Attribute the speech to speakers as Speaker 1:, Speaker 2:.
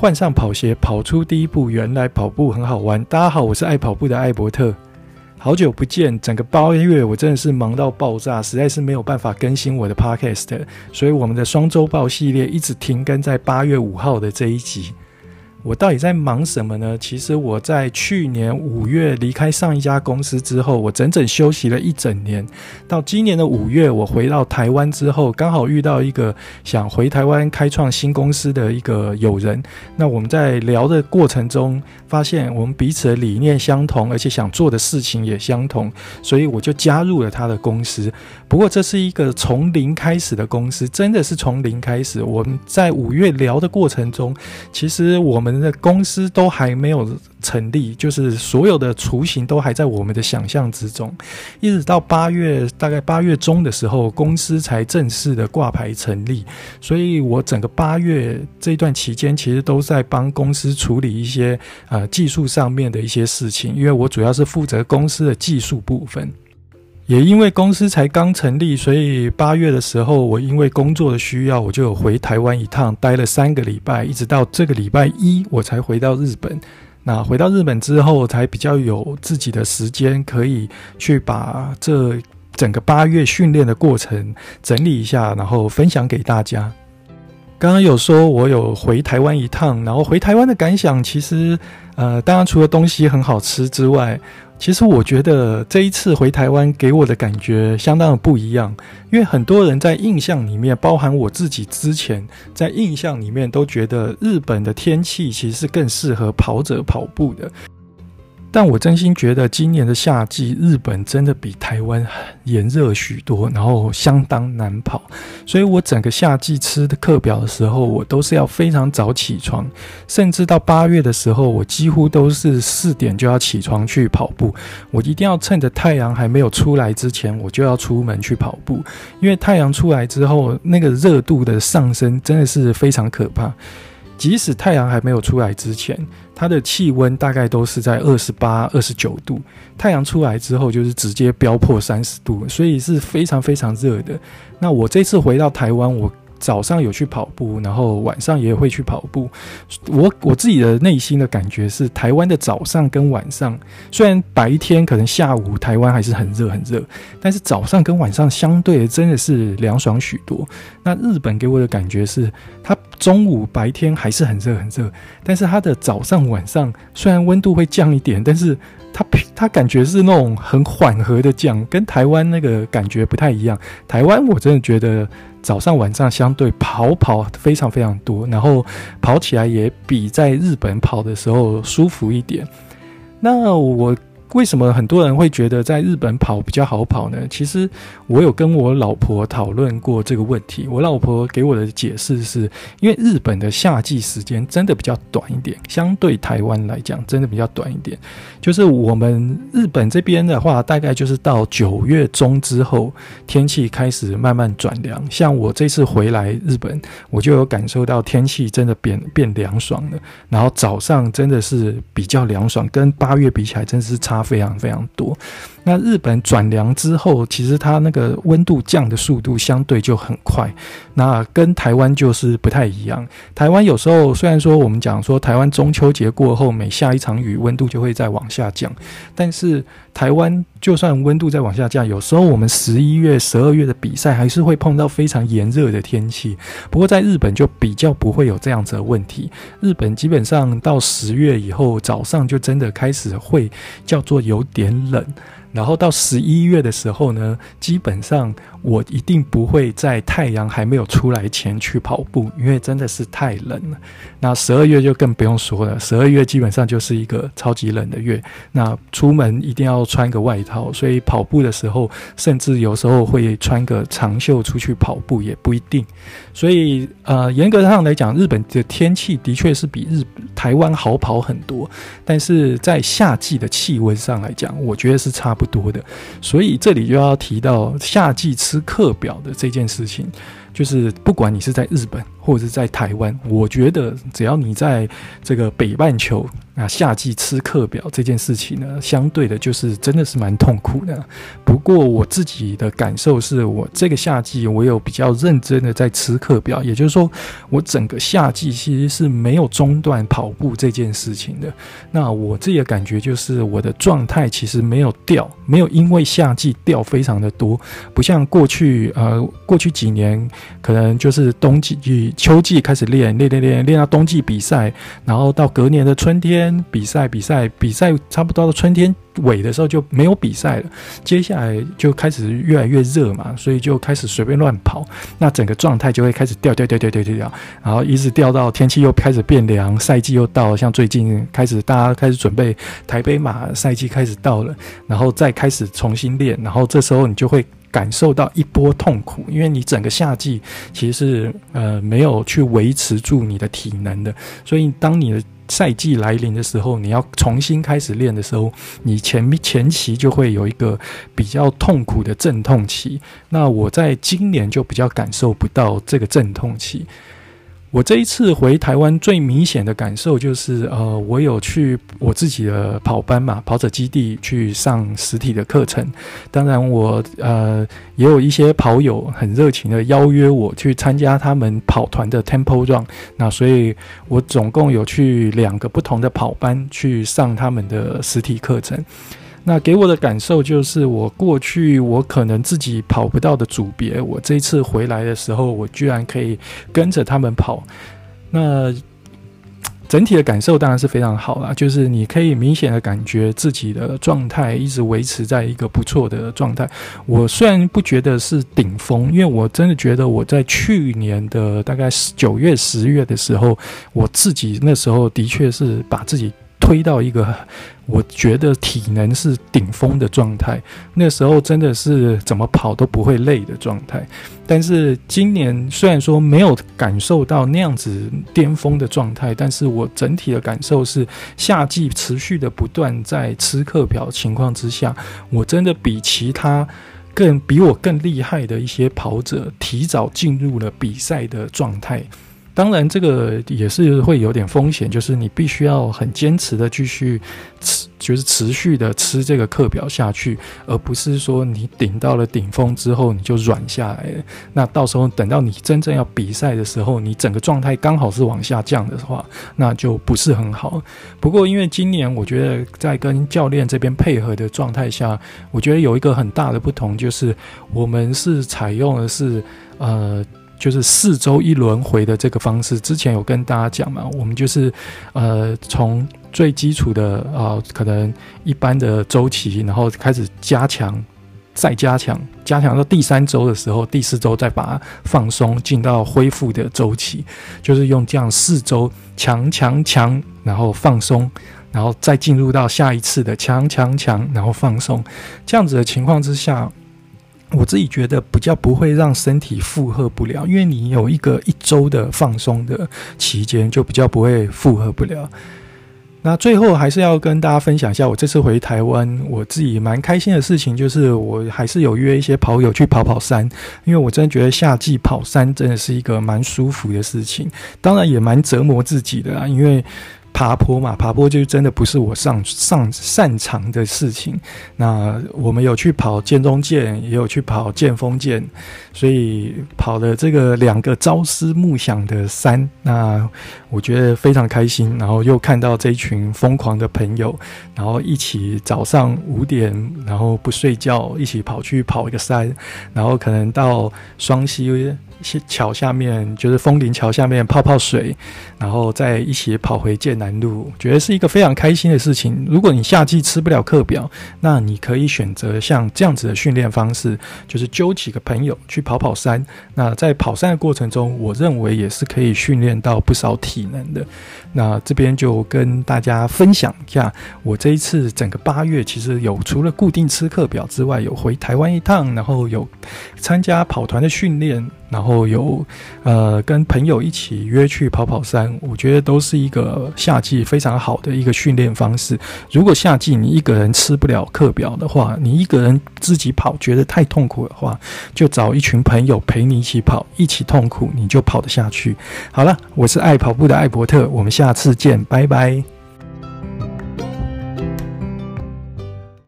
Speaker 1: 换上跑鞋，跑出第一步。原来跑步很好玩。大家好，我是爱跑步的艾伯特。好久不见，整个八月我真的是忙到爆炸，实在是没有办法更新我的 podcast，所以我们的双周报系列一直停更在八月五号的这一集。我到底在忙什么呢？其实我在去年五月离开上一家公司之后，我整整休息了一整年。到今年的五月，我回到台湾之后，刚好遇到一个想回台湾开创新公司的一个友人。那我们在聊的过程中，发现我们彼此的理念相同，而且想做的事情也相同，所以我就加入了他的公司。不过这是一个从零开始的公司，真的是从零开始。我们在五月聊的过程中，其实我们。我们的公司都还没有成立，就是所有的雏形都还在我们的想象之中。一直到八月，大概八月中的时候，公司才正式的挂牌成立。所以我整个八月这段期间，其实都在帮公司处理一些呃技术上面的一些事情，因为我主要是负责公司的技术部分。也因为公司才刚成立，所以八月的时候，我因为工作的需要，我就有回台湾一趟，待了三个礼拜，一直到这个礼拜一，我才回到日本。那回到日本之后，才比较有自己的时间，可以去把这整个八月训练的过程整理一下，然后分享给大家。刚刚有说我有回台湾一趟，然后回台湾的感想，其实，呃，当然除了东西很好吃之外，其实我觉得这一次回台湾给我的感觉相当的不一样，因为很多人在印象里面，包含我自己之前在印象里面都觉得日本的天气其实是更适合跑者跑步的。但我真心觉得今年的夏季，日本真的比台湾炎热许多，然后相当难跑。所以我整个夏季吃的课表的时候，我都是要非常早起床，甚至到八月的时候，我几乎都是四点就要起床去跑步。我一定要趁着太阳还没有出来之前，我就要出门去跑步，因为太阳出来之后，那个热度的上升真的是非常可怕。即使太阳还没有出来之前，它的气温大概都是在二十八、二十九度。太阳出来之后，就是直接飙破三十度，所以是非常非常热的。那我这次回到台湾，我。早上有去跑步，然后晚上也会去跑步。我我自己的内心的感觉是，台湾的早上跟晚上，虽然白天可能下午台湾还是很热很热，但是早上跟晚上相对真的是凉爽许多。那日本给我的感觉是，它中午白天还是很热很热，但是它的早上晚上虽然温度会降一点，但是它它感觉是那种很缓和的降，跟台湾那个感觉不太一样。台湾我真的觉得。早上晚上相对跑跑非常非常多，然后跑起来也比在日本跑的时候舒服一点。那我。为什么很多人会觉得在日本跑比较好跑呢？其实我有跟我老婆讨论过这个问题。我老婆给我的解释是，因为日本的夏季时间真的比较短一点，相对台湾来讲真的比较短一点。就是我们日本这边的话，大概就是到九月中之后，天气开始慢慢转凉。像我这次回来日本，我就有感受到天气真的变变凉爽了。然后早上真的是比较凉爽，跟八月比起来，真的是差。非常非常多。那日本转凉之后，其实它那个温度降的速度相对就很快。那跟台湾就是不太一样。台湾有时候虽然说我们讲说台湾中秋节过后每下一场雨，温度就会再往下降，但是台湾就算温度再往下降，有时候我们十一月、十二月的比赛还是会碰到非常炎热的天气。不过在日本就比较不会有这样子的问题。日本基本上到十月以后，早上就真的开始会叫做有点冷。然后到十一月的时候呢，基本上我一定不会在太阳还没有出来前去跑步，因为真的是太冷了。那十二月就更不用说了，十二月基本上就是一个超级冷的月。那出门一定要穿个外套，所以跑步的时候，甚至有时候会穿个长袖出去跑步也不一定。所以呃，严格上来讲，日本的天气的确是比日台湾好跑很多，但是在夏季的气温上来讲，我觉得是差不多的，所以这里就要提到夏季吃课表的这件事情，就是不管你是在日本或者是在台湾，我觉得只要你在这个北半球，啊夏季吃课表这件事情呢，相对的就是真的是蛮痛苦的。不过我自己的感受是我这个夏季我有比较认真的在吃课表，也就是说我整个夏季其实是没有中断跑步这件事情的。那我自己的感觉就是我的状态其实没有掉，没有因为夏季掉非常的多，不像过去呃过去几年可能就是冬季、秋季开始练练练练练到冬季比赛，然后到隔年的春天。比赛比赛比赛，差不多到春天尾的时候就没有比赛了。接下来就开始越来越热嘛，所以就开始随便乱跑，那整个状态就会开始掉掉掉掉掉掉掉，然后一直掉到天气又开始变凉，赛季又到了，像最近开始大家开始准备台北马赛季开始到了，然后再开始重新练，然后这时候你就会感受到一波痛苦，因为你整个夏季其实是呃没有去维持住你的体能的，所以当你的。赛季来临的时候，你要重新开始练的时候，你前前期就会有一个比较痛苦的阵痛期。那我在今年就比较感受不到这个阵痛期。我这一次回台湾最明显的感受就是，呃，我有去我自己的跑班嘛，跑者基地去上实体的课程。当然我，呃也有一些跑友很热情的邀约我去参加他们跑团的 Temple Run。那所以，我总共有去两个不同的跑班去上他们的实体课程。那给我的感受就是，我过去我可能自己跑不到的组别，我这次回来的时候，我居然可以跟着他们跑。那 整体的感受当然是非常好啦，就是你可以明显的感觉自己的状态一直维持在一个不错的状态。我虽然不觉得是顶峰，因为我真的觉得我在去年的大概九月、十月的时候，我自己那时候的确是把自己。推到一个我觉得体能是顶峰的状态，那时候真的是怎么跑都不会累的状态。但是今年虽然说没有感受到那样子巅峰的状态，但是我整体的感受是，夏季持续的不断在吃课表情况之下，我真的比其他更比我更厉害的一些跑者提早进入了比赛的状态。当然，这个也是会有点风险，就是你必须要很坚持的继续吃，就是持续的吃这个课表下去，而不是说你顶到了顶峰之后你就软下来了。那到时候等到你真正要比赛的时候，你整个状态刚好是往下降的话，那就不是很好。不过，因为今年我觉得在跟教练这边配合的状态下，我觉得有一个很大的不同，就是我们是采用的是呃。就是四周一轮回的这个方式，之前有跟大家讲嘛，我们就是呃从最基础的啊、可能一般的周期，然后开始加强，再加强，加强到第三周的时候，第四周再把它放松，进到恢复的周期，就是用这样四周强强强，然后放松，然后再进入到下一次的强强强，然后放松，这样子的情况之下。我自己觉得比较不会让身体负荷不了，因为你有一个一周的放松的期间，就比较不会负荷不了。那最后还是要跟大家分享一下，我这次回台湾，我自己蛮开心的事情，就是我还是有约一些跑友去跑跑山，因为我真的觉得夏季跑山真的是一个蛮舒服的事情，当然也蛮折磨自己的啦，因为。爬坡嘛，爬坡就真的不是我上上擅长的事情。那我们有去跑剑中剑，也有去跑剑锋剑，所以跑了这个两个朝思暮想的山，那我觉得非常开心。然后又看到这一群疯狂的朋友，然后一起早上五点，然后不睡觉，一起跑去跑一个山，然后可能到双溪。桥下面就是枫林桥下面泡泡水，然后再一起跑回剑难度，觉得是一个非常开心的事情。如果你夏季吃不了课表，那你可以选择像这样子的训练方式，就是揪几个朋友去跑跑山。那在跑山的过程中，我认为也是可以训练到不少体能的。那这边就跟大家分享一下，我这一次整个八月其实有除了固定吃课表之外，有回台湾一趟，然后有参加跑团的训练。然后有，呃，跟朋友一起约去跑跑山，我觉得都是一个夏季非常好的一个训练方式。如果夏季你一个人吃不了课表的话，你一个人自己跑觉得太痛苦的话，就找一群朋友陪你一起跑，一起痛苦，你就跑得下去。好了，我是爱跑步的艾伯特，我们下次见，拜拜。